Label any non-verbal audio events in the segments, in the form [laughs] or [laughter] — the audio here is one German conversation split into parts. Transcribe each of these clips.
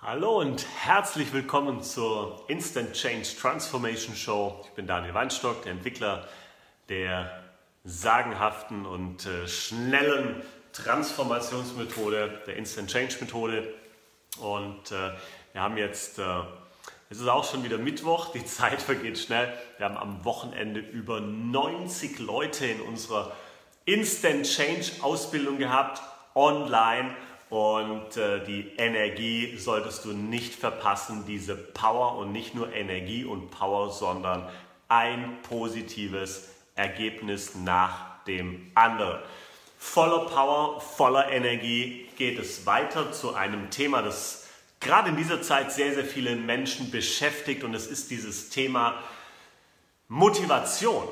Hallo und herzlich willkommen zur Instant Change Transformation Show. Ich bin Daniel Weinstock, der Entwickler der sagenhaften und äh, schnellen Transformationsmethode, der Instant Change Methode. Und äh, wir haben jetzt, äh, es ist auch schon wieder Mittwoch, die [laughs] Zeit vergeht schnell. Wir haben am Wochenende über 90 Leute in unserer Instant Change Ausbildung gehabt, online. Und äh, die Energie solltest du nicht verpassen, diese Power und nicht nur Energie und Power, sondern ein positives Ergebnis nach dem anderen. Voller Power, voller Energie geht es weiter zu einem Thema, das gerade in dieser Zeit sehr, sehr viele Menschen beschäftigt und es ist dieses Thema Motivation.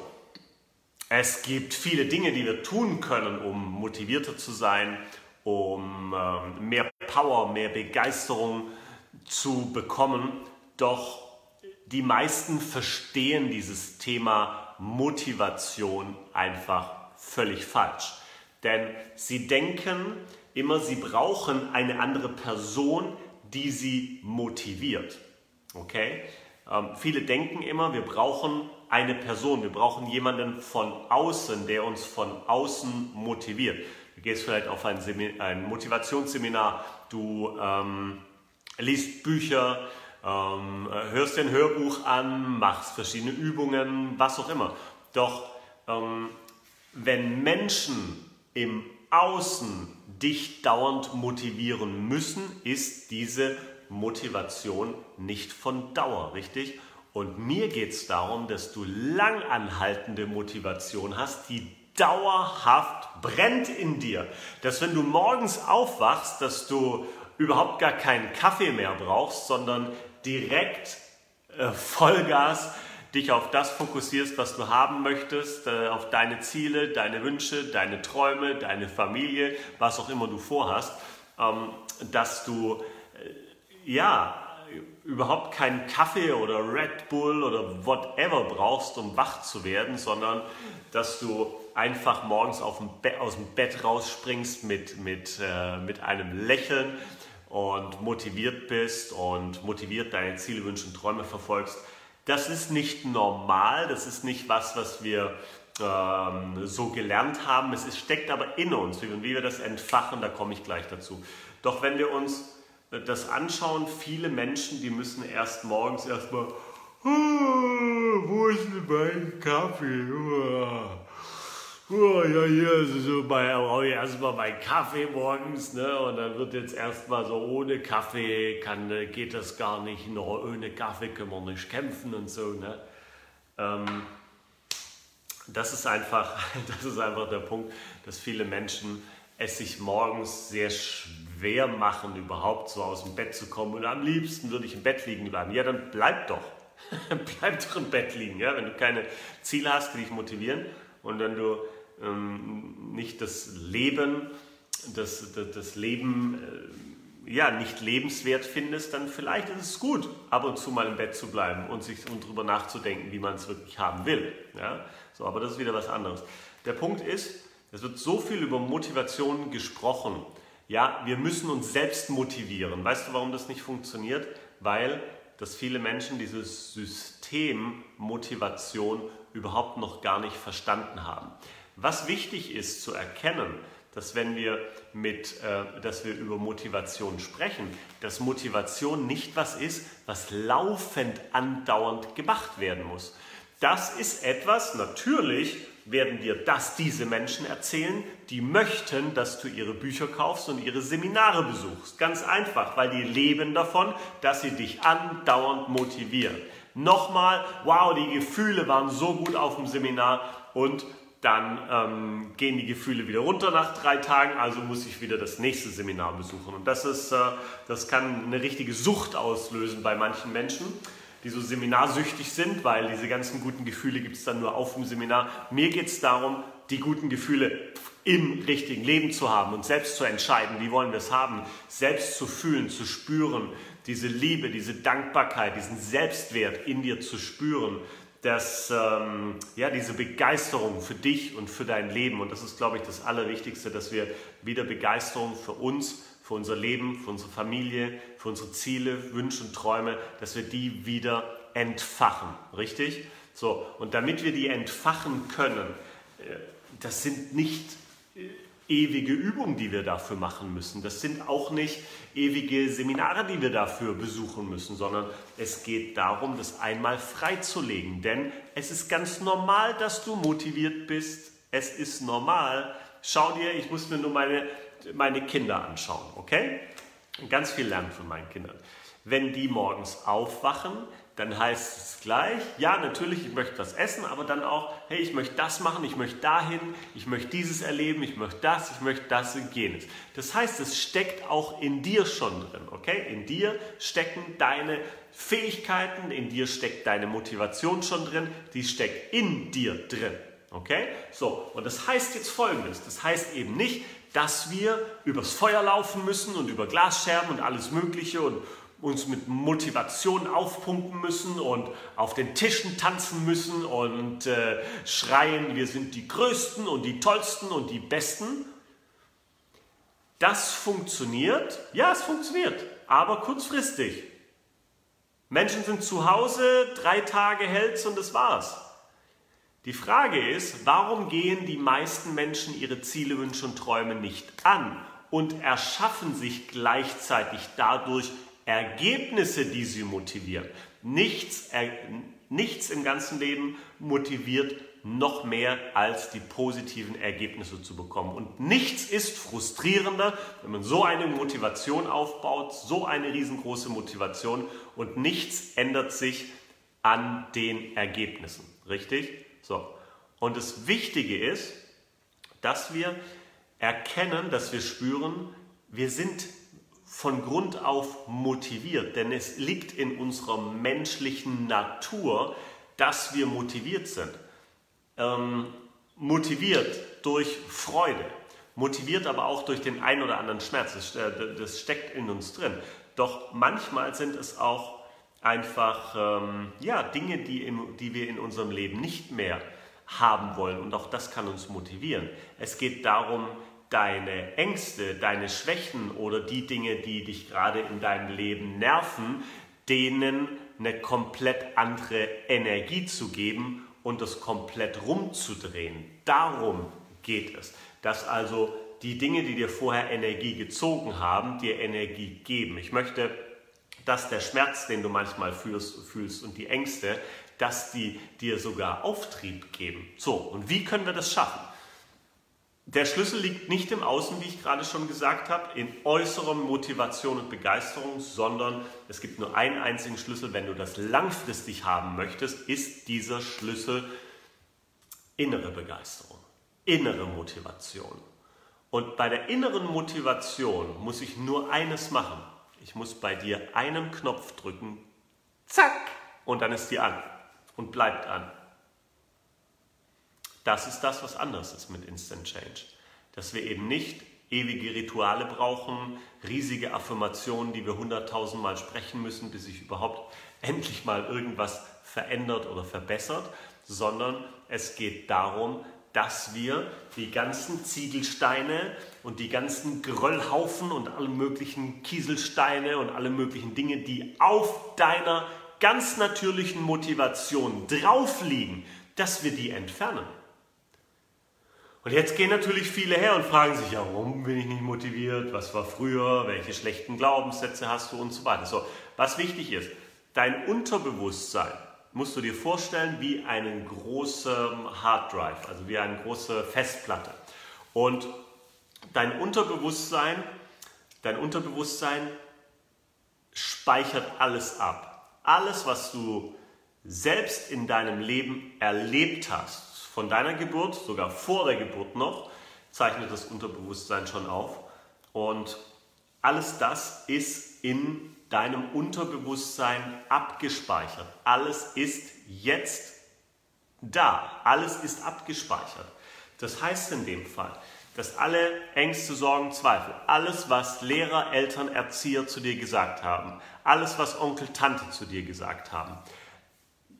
Es gibt viele Dinge, die wir tun können, um motivierter zu sein, um ähm, mehr Power, mehr Begeisterung zu bekommen. Doch die meisten verstehen dieses Thema Motivation einfach völlig falsch. Denn sie denken immer, sie brauchen eine andere Person, die sie motiviert. Okay? Ähm, viele denken immer, wir brauchen eine Person, wir brauchen jemanden von außen, der uns von außen motiviert. Du gehst vielleicht auf ein, Semin ein Motivationsseminar, du ähm, liest Bücher, ähm, hörst ein Hörbuch an, machst verschiedene Übungen, was auch immer. Doch ähm, wenn Menschen im Außen dich dauernd motivieren müssen, ist diese Motivation nicht von Dauer, richtig? Und mir geht es darum, dass du langanhaltende Motivation hast, die dauerhaft brennt in dir. Dass wenn du morgens aufwachst, dass du überhaupt gar keinen Kaffee mehr brauchst, sondern direkt äh, Vollgas dich auf das fokussierst, was du haben möchtest, äh, auf deine Ziele, deine Wünsche, deine Träume, deine Familie, was auch immer du vorhast, ähm, dass du äh, ja überhaupt keinen Kaffee oder Red Bull oder whatever brauchst, um wach zu werden, sondern dass du einfach morgens aus dem Bett rausspringst mit, mit, äh, mit einem Lächeln und motiviert bist und motiviert deine Ziele, Wünsche und Träume verfolgst. Das ist nicht normal, das ist nicht was, was wir ähm, so gelernt haben. Es ist, steckt aber in uns. Wie, wie wir das entfachen, da komme ich gleich dazu. Doch wenn wir uns das anschauen, viele Menschen, die müssen erst morgens erstmal, wo ist mein Kaffee? Oh ja, hier ist so bei, oh, erstmal mein Kaffee morgens, ne? Und dann wird jetzt erstmal so ohne Kaffee kann, geht das gar nicht, noch ohne Kaffee können wir nicht kämpfen und so, ne? Ähm, das ist einfach, [laughs] das ist einfach der Punkt, dass viele Menschen es sich morgens sehr schwer machen, überhaupt so aus dem Bett zu kommen. Und am liebsten würde ich im Bett liegen bleiben. Ja, dann bleib doch. [laughs] bleib doch im Bett liegen, ja? wenn du keine Ziele hast, die dich motivieren und wenn du ähm, nicht das Leben, das, das, das Leben äh, ja, nicht lebenswert findest, dann vielleicht ist es gut, ab und zu mal im Bett zu bleiben und sich und darüber nachzudenken, wie man es wirklich haben will. Ja? So, aber das ist wieder was anderes. Der Punkt ist, es wird so viel über Motivation gesprochen. Ja, wir müssen uns selbst motivieren. Weißt du, warum das nicht funktioniert? Weil dass viele Menschen dieses System Motivation überhaupt noch gar nicht verstanden haben. Was wichtig ist zu erkennen, dass wenn wir mit, äh, dass wir über Motivation sprechen, dass Motivation nicht was ist, was laufend andauernd gemacht werden muss. Das ist etwas, natürlich werden dir das diese Menschen erzählen, die möchten, dass du ihre Bücher kaufst und ihre Seminare besuchst. Ganz einfach, weil die leben davon, dass sie dich andauernd motivieren. Nochmal, wow, die Gefühle waren so gut auf dem Seminar und dann ähm, gehen die Gefühle wieder runter nach drei Tagen, also muss ich wieder das nächste Seminar besuchen. Und das, ist, äh, das kann eine richtige Sucht auslösen bei manchen Menschen, die so seminarsüchtig sind, weil diese ganzen guten Gefühle gibt es dann nur auf dem Seminar. Mir geht es darum, die guten Gefühle im richtigen Leben zu haben und selbst zu entscheiden, wie wollen wir es haben, selbst zu fühlen, zu spüren, diese Liebe, diese Dankbarkeit, diesen Selbstwert in dir zu spüren, dass, ähm, ja, diese Begeisterung für dich und für dein Leben. Und das ist, glaube ich, das Allerwichtigste, dass wir wieder Begeisterung für uns, für unser Leben, für unsere Familie, für unsere Ziele, Wünsche und Träume, dass wir die wieder entfachen. Richtig? So, und damit wir die entfachen können, äh, das sind nicht äh, ewige Übungen, die wir dafür machen müssen. Das sind auch nicht ewige Seminare, die wir dafür besuchen müssen, sondern es geht darum, das einmal freizulegen. Denn es ist ganz normal, dass du motiviert bist. Es ist normal. Schau dir, ich muss mir nur meine, meine Kinder anschauen, okay? Ganz viel lernen von meinen Kindern. Wenn die morgens aufwachen, dann heißt es gleich, ja, natürlich, ich möchte was essen, aber dann auch, hey, ich möchte das machen, ich möchte dahin, ich möchte dieses erleben, ich möchte das, ich möchte das und jenes. Das heißt, es steckt auch in dir schon drin, okay? In dir stecken deine Fähigkeiten, in dir steckt deine Motivation schon drin, die steckt in dir drin, okay? So, und das heißt jetzt folgendes, das heißt eben nicht, dass wir übers Feuer laufen müssen und über Glasscherben und alles Mögliche und uns mit Motivation aufpumpen müssen und auf den Tischen tanzen müssen und äh, schreien, wir sind die Größten und die Tollsten und die Besten. Das funktioniert, ja, es funktioniert, aber kurzfristig. Menschen sind zu Hause, drei Tage hält's und das war's. Die Frage ist, warum gehen die meisten Menschen ihre Ziele, Wünsche und Träume nicht an und erschaffen sich gleichzeitig dadurch Ergebnisse, die sie motivieren. Nichts, er, nichts im ganzen Leben motiviert noch mehr als die positiven Ergebnisse zu bekommen. Und nichts ist frustrierender, wenn man so eine Motivation aufbaut, so eine riesengroße Motivation und nichts ändert sich an den Ergebnissen. Richtig? So. Und das Wichtige ist, dass wir erkennen, dass wir spüren, wir sind von Grund auf motiviert, denn es liegt in unserer menschlichen Natur, dass wir motiviert sind. Ähm, motiviert durch Freude, motiviert aber auch durch den einen oder anderen Schmerz. Das, äh, das steckt in uns drin. Doch manchmal sind es auch einfach ähm, ja, Dinge, die, in, die wir in unserem Leben nicht mehr haben wollen. Und auch das kann uns motivieren. Es geht darum, deine Ängste, deine Schwächen oder die Dinge, die dich gerade in deinem Leben nerven, denen eine komplett andere Energie zu geben und das komplett rumzudrehen. Darum geht es. Dass also die Dinge, die dir vorher Energie gezogen haben, dir Energie geben. Ich möchte, dass der Schmerz, den du manchmal fühlst, fühlst und die Ängste, dass die dir sogar Auftrieb geben. So, und wie können wir das schaffen? Der Schlüssel liegt nicht im Außen, wie ich gerade schon gesagt habe, in äußerer Motivation und Begeisterung, sondern es gibt nur einen einzigen Schlüssel. Wenn du das langfristig haben möchtest, ist dieser Schlüssel innere Begeisterung, innere Motivation. Und bei der inneren Motivation muss ich nur eines machen. Ich muss bei dir einen Knopf drücken, zack, und dann ist die an und bleibt an. Das ist das, was anders ist mit Instant Change. Dass wir eben nicht ewige Rituale brauchen, riesige Affirmationen, die wir hunderttausendmal sprechen müssen, bis sich überhaupt [laughs] endlich mal irgendwas verändert oder verbessert, sondern es geht darum, dass wir die ganzen Ziegelsteine und die ganzen Geröllhaufen und alle möglichen Kieselsteine und alle möglichen Dinge, die auf deiner ganz natürlichen Motivation drauf liegen, dass wir die entfernen. Und jetzt gehen natürlich viele her und fragen sich, ja, warum bin ich nicht motiviert? Was war früher? Welche schlechten Glaubenssätze hast du und so weiter. So, was wichtig ist, dein Unterbewusstsein musst du dir vorstellen wie einen großen Hard Drive, also wie eine große Festplatte. Und dein Unterbewusstsein, dein Unterbewusstsein speichert alles ab. Alles, was du selbst in deinem Leben erlebt hast, von deiner Geburt, sogar vor der Geburt noch, zeichnet das Unterbewusstsein schon auf. Und alles das ist in deinem Unterbewusstsein abgespeichert. Alles ist jetzt da. Alles ist abgespeichert. Das heißt in dem Fall, dass alle Ängste, Sorgen, Zweifel, alles, was Lehrer, Eltern, Erzieher zu dir gesagt haben, alles, was Onkel, Tante zu dir gesagt haben,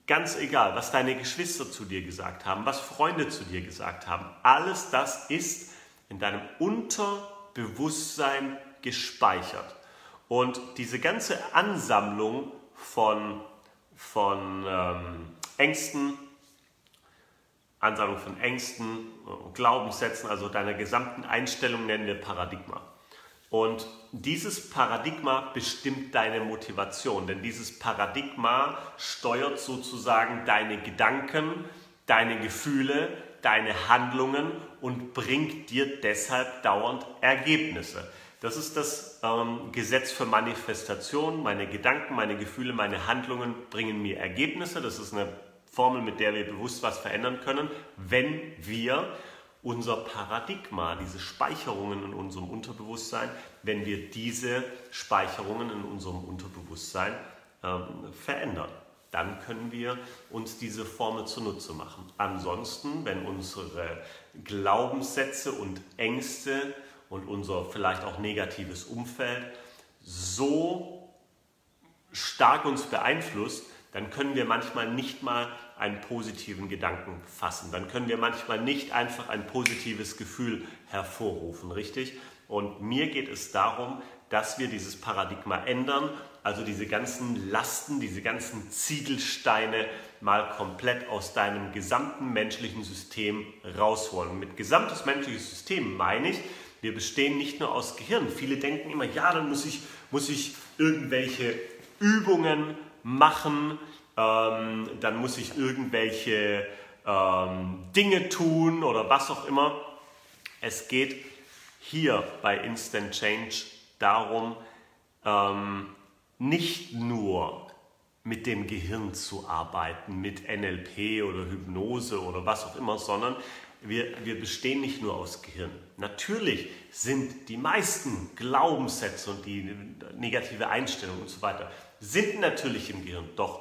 Ganz egal, was deine Geschwister zu dir gesagt haben, was Freunde zu dir gesagt haben, alles das ist in deinem Unterbewusstsein gespeichert. Und diese ganze Ansammlung von, von ähm, Ängsten, Ansammlung von Ängsten, Glaubenssätzen, also deiner gesamten Einstellung nennen wir Paradigma. Und dieses Paradigma bestimmt deine Motivation, denn dieses Paradigma steuert sozusagen deine Gedanken, deine Gefühle, deine Handlungen und bringt dir deshalb dauernd Ergebnisse. Das ist das ähm, Gesetz für Manifestation. Meine Gedanken, meine Gefühle, meine Handlungen bringen mir Ergebnisse. Das ist eine Formel, mit der wir bewusst was verändern können, wenn wir unser Paradigma, diese Speicherungen in unserem Unterbewusstsein, wenn wir diese Speicherungen in unserem Unterbewusstsein ähm, verändern. Dann können wir uns diese Formel zunutze machen. Ansonsten, wenn unsere Glaubenssätze und Ängste und unser vielleicht auch negatives Umfeld so stark uns beeinflusst, dann können wir manchmal nicht mal einen positiven Gedanken fassen. Dann können wir manchmal nicht einfach ein positives Gefühl hervorrufen, richtig? Und mir geht es darum, dass wir dieses Paradigma ändern, also diese ganzen Lasten, diese ganzen Ziegelsteine mal komplett aus deinem gesamten menschlichen System rausholen. Mit gesamtes menschliches System meine ich, wir bestehen nicht nur aus Gehirn. Viele denken immer, ja, dann muss ich, muss ich irgendwelche Übungen machen, ähm, dann muss ich irgendwelche ähm, Dinge tun oder was auch immer. Es geht hier bei Instant Change darum, ähm, nicht nur mit dem Gehirn zu arbeiten, mit NLP oder Hypnose oder was auch immer, sondern wir, wir bestehen nicht nur aus Gehirn. Natürlich sind die meisten Glaubenssätze und die negative Einstellung und so weiter sind natürlich im Gehirn, doch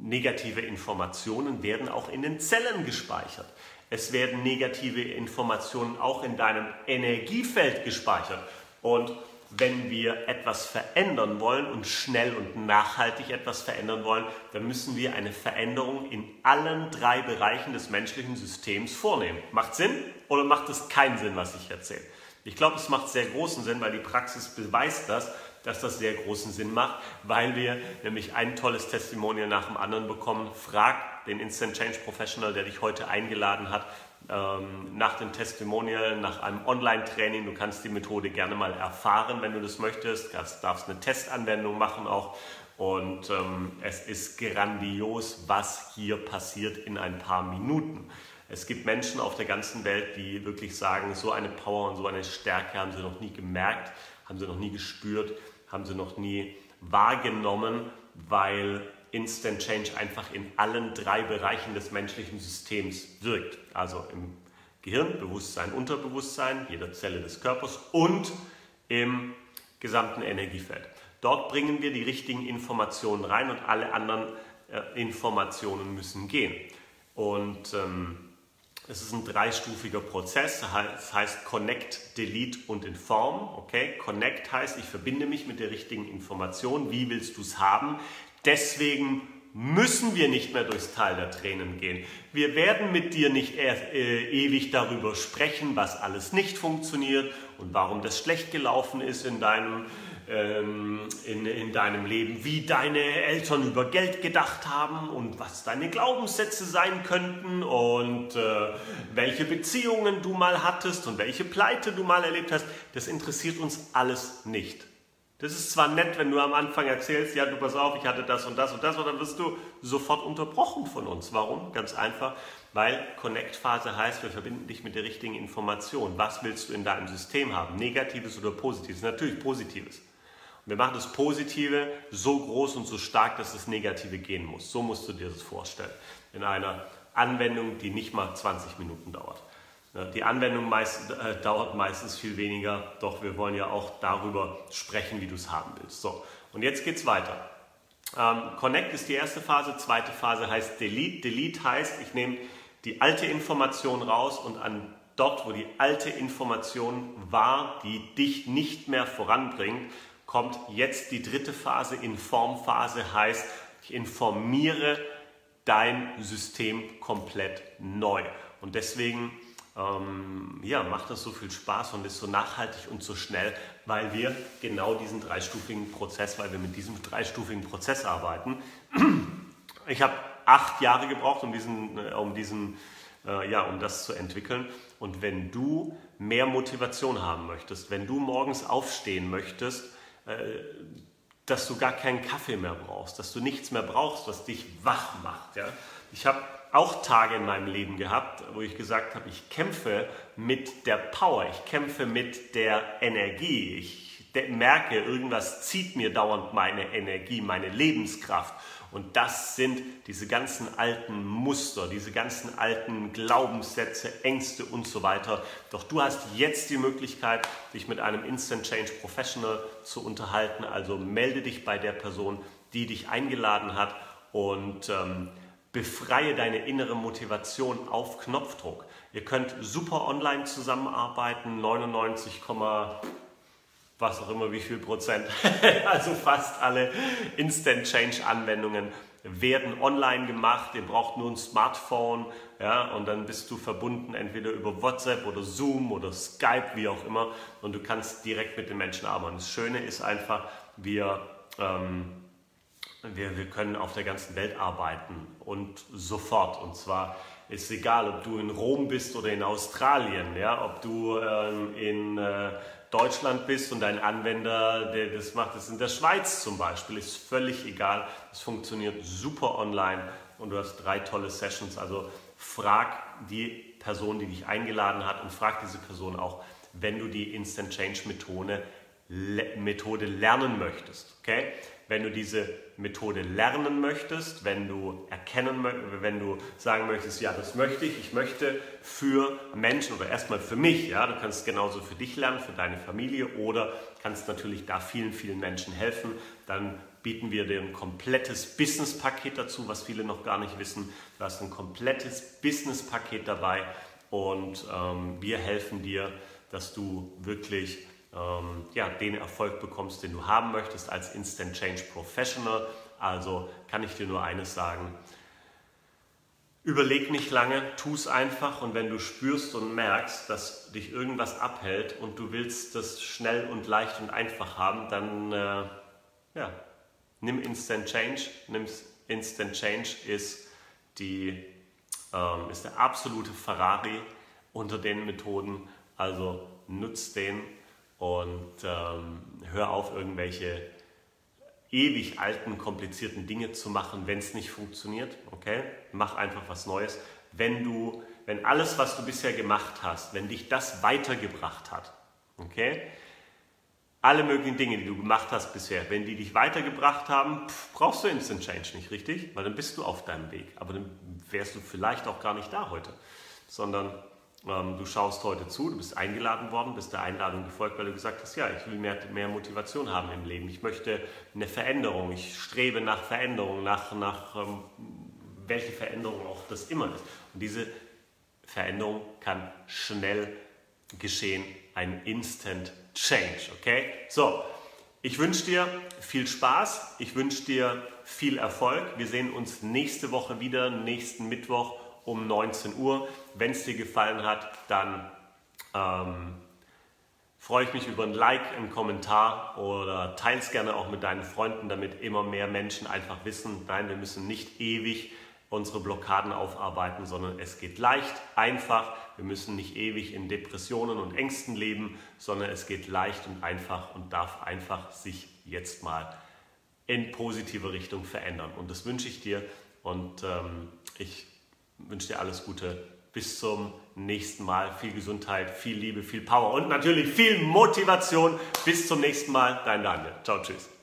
Negative Informationen werden auch in den Zellen gespeichert. Es werden negative Informationen auch in deinem Energiefeld gespeichert. Und wenn wir etwas verändern wollen und schnell und nachhaltig etwas verändern wollen, dann müssen wir eine Veränderung in allen drei Bereichen des menschlichen Systems vornehmen. Macht Sinn oder macht es keinen Sinn, was ich erzähle? Ich glaube, es macht sehr großen Sinn, weil die Praxis beweist das, dass das sehr großen Sinn macht, weil wir nämlich ein tolles Testimonial nach dem anderen bekommen. Frag den Instant Change Professional, der dich heute eingeladen hat, ähm, nach dem Testimonial, nach einem Online-Training. Du kannst die Methode gerne mal erfahren, wenn du das möchtest. Du darfst eine Testanwendung machen auch. Und ähm, es ist grandios, was hier passiert in ein paar Minuten. Es gibt Menschen auf der ganzen Welt, die wirklich sagen, so eine Power und so eine Stärke haben sie noch nie gemerkt, haben sie noch nie gespürt haben sie noch nie wahrgenommen, weil Instant Change einfach in allen drei Bereichen des menschlichen Systems wirkt. Also im Gehirn, Bewusstsein, Unterbewusstsein, jeder Zelle des Körpers und im gesamten Energiefeld. Dort bringen wir die richtigen Informationen rein und alle anderen äh, Informationen müssen gehen. Und ähm, es ist ein dreistufiger Prozess, das heißt Connect, Delete und Inform. Okay? Connect heißt, ich verbinde mich mit der richtigen Information. Wie willst du es haben? Deswegen müssen wir nicht mehr durchs Tal der Tränen gehen. Wir werden mit dir nicht äh, ewig darüber sprechen, was alles nicht funktioniert und warum das schlecht gelaufen ist in deinem ähm, in, in deinem Leben, wie deine Eltern über Geld gedacht haben und was deine Glaubenssätze sein könnten und äh, welche Beziehungen du mal hattest und welche Pleite du mal erlebt hast. Das interessiert uns alles nicht. Das ist zwar nett, wenn du am Anfang erzählst, ja, du pass auf, ich hatte das und das und das, aber dann wirst du sofort unterbrochen von uns. Warum? Ganz einfach, weil Connect-Phase heißt, wir verbinden dich mit der richtigen Information. Was willst du in deinem System haben? Negatives oder Positives? Natürlich Positives. Wir machen das Positive so groß und so stark, dass das Negative gehen muss. So musst du dir das vorstellen. In einer Anwendung, die nicht mal 20 Minuten dauert. Die Anwendung meist, äh, dauert meistens viel weniger, doch wir wollen ja auch darüber sprechen, wie du es haben willst. So, und jetzt geht es weiter. Ähm, Connect ist die erste Phase, zweite Phase heißt Delete. Delete heißt, ich nehme die alte Information raus und an dort, wo die alte Information war, die dich nicht mehr voranbringt, kommt jetzt die dritte Phase, Informphase heißt, ich informiere dein System komplett neu. Und deswegen ähm, ja, macht das so viel Spaß und ist so nachhaltig und so schnell, weil wir genau diesen dreistufigen Prozess, weil wir mit diesem dreistufigen Prozess arbeiten. Ich habe acht Jahre gebraucht, um diesen, äh, um diesen äh, ja, um das zu entwickeln. Und wenn du mehr Motivation haben möchtest, wenn du morgens aufstehen möchtest, dass du gar keinen Kaffee mehr brauchst, dass du nichts mehr brauchst, was dich wach macht. Ja? Ich habe auch Tage in meinem Leben gehabt, wo ich gesagt habe, ich kämpfe mit der Power, ich kämpfe mit der Energie, ich merke, irgendwas zieht mir dauernd meine Energie, meine Lebenskraft. Und das sind diese ganzen alten Muster, diese ganzen alten Glaubenssätze, Ängste und so weiter. Doch du hast jetzt die Möglichkeit, dich mit einem Instant Change Professional zu unterhalten. Also melde dich bei der Person, die dich eingeladen hat und ähm, befreie deine innere Motivation auf Knopfdruck. Ihr könnt super online zusammenarbeiten, 99, was auch immer, wie viel Prozent, [laughs] also fast alle Instant Change Anwendungen werden online gemacht. Ihr braucht nur ein Smartphone, ja, und dann bist du verbunden entweder über WhatsApp oder Zoom oder Skype, wie auch immer, und du kannst direkt mit den Menschen arbeiten. Das Schöne ist einfach, wir, ähm, wir, wir können auf der ganzen Welt arbeiten und sofort. Und zwar ist egal, ob du in Rom bist oder in Australien, ja, ob du ähm, in äh, Deutschland bist und ein Anwender, der das macht, das in der Schweiz zum Beispiel, ist völlig egal. Es funktioniert super online und du hast drei tolle Sessions. Also frag die Person, die dich eingeladen hat und frag diese Person auch, wenn du die Instant Change Methode, Methode lernen möchtest. Okay? Wenn du diese Methode lernen möchtest, wenn du erkennen, wenn du sagen möchtest, ja, das möchte ich, ich möchte für Menschen oder erstmal für mich, ja, du kannst genauso für dich lernen, für deine Familie oder kannst natürlich da vielen, vielen Menschen helfen, dann bieten wir dir ein komplettes Business-Paket dazu, was viele noch gar nicht wissen. Du hast ein komplettes Business-Paket dabei und ähm, wir helfen dir, dass du wirklich ähm, ja, den Erfolg bekommst, den du haben möchtest als Instant Change Professional. Also kann ich dir nur eines sagen. Überleg nicht lange, tu es einfach und wenn du spürst und merkst, dass dich irgendwas abhält und du willst das schnell und leicht und einfach haben, dann äh, ja, nimm Instant Change. Nimm Instant Change ist, die, ähm, ist der absolute Ferrari unter den Methoden. Also nutzt den und ähm, hör auf, irgendwelche ewig alten, komplizierten Dinge zu machen, wenn es nicht funktioniert. Okay? Mach einfach was Neues. Wenn du, wenn alles, was du bisher gemacht hast, wenn dich das weitergebracht hat, okay? Alle möglichen Dinge, die du gemacht hast bisher, wenn die dich weitergebracht haben, pff, brauchst du Instant Change nicht, richtig? Weil dann bist du auf deinem Weg. Aber dann wärst du vielleicht auch gar nicht da heute, sondern du schaust heute zu, du bist eingeladen worden, bist der Einladung gefolgt, weil du gesagt hast, ja, ich will mehr, mehr Motivation haben im Leben. Ich möchte eine Veränderung, ich strebe nach Veränderung, nach, nach ähm, welche Veränderung auch das immer ist. Und diese Veränderung kann schnell geschehen, ein Instant Change, okay? So, ich wünsche dir viel Spaß, ich wünsche dir viel Erfolg. Wir sehen uns nächste Woche wieder, nächsten Mittwoch um 19 Uhr. Wenn es dir gefallen hat, dann ähm, freue ich mich über ein Like, einen Kommentar oder teile es gerne auch mit deinen Freunden, damit immer mehr Menschen einfach wissen, nein, wir müssen nicht ewig unsere Blockaden aufarbeiten, sondern es geht leicht, einfach. Wir müssen nicht ewig in Depressionen und Ängsten leben, sondern es geht leicht und einfach und darf einfach sich jetzt mal in positive Richtung verändern. Und das wünsche ich dir und ähm, ich wünsche dir alles Gute. Bis zum nächsten Mal. Viel Gesundheit, viel Liebe, viel Power und natürlich viel Motivation. Bis zum nächsten Mal. Dein Daniel. Ciao, tschüss.